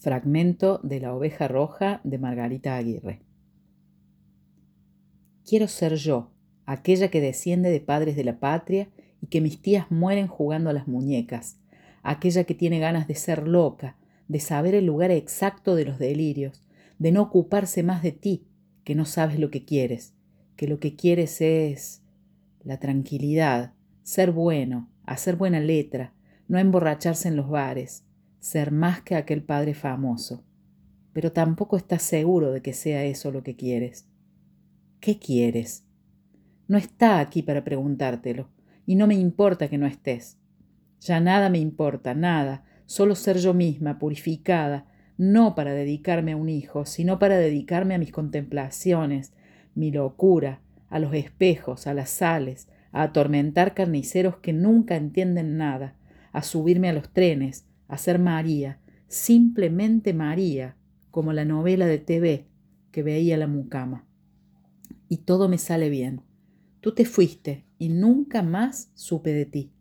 Fragmento de La oveja roja de Margarita Aguirre. Quiero ser yo, aquella que desciende de padres de la patria y que mis tías mueren jugando a las muñecas, aquella que tiene ganas de ser loca, de saber el lugar exacto de los delirios, de no ocuparse más de ti, que no sabes lo que quieres, que lo que quieres es la tranquilidad, ser bueno, hacer buena letra, no emborracharse en los bares, ser más que aquel padre famoso, pero tampoco estás seguro de que sea eso lo que quieres. ¿Qué quieres? No está aquí para preguntártelo, y no me importa que no estés. Ya nada me importa, nada, solo ser yo misma, purificada, no para dedicarme a un hijo, sino para dedicarme a mis contemplaciones, mi locura, a los espejos, a las sales, a atormentar carniceros que nunca entienden nada, a subirme a los trenes, a ser María, simplemente María, como la novela de TV que veía la mucama. Y todo me sale bien. Tú te fuiste y nunca más supe de ti.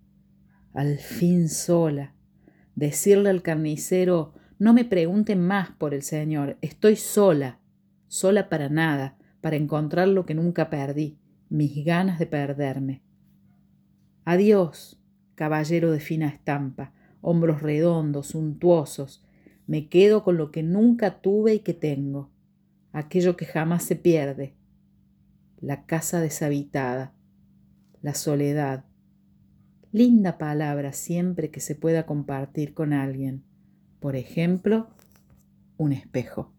Al fin sola. Decirle al carnicero, no me pregunten más por el Señor, estoy sola, sola para nada, para encontrar lo que nunca perdí, mis ganas de perderme. Adiós, caballero de fina estampa, hombros redondos, suntuosos. Me quedo con lo que nunca tuve y que tengo, aquello que jamás se pierde, la casa deshabitada, la soledad. Linda palabra siempre que se pueda compartir con alguien. Por ejemplo, un espejo.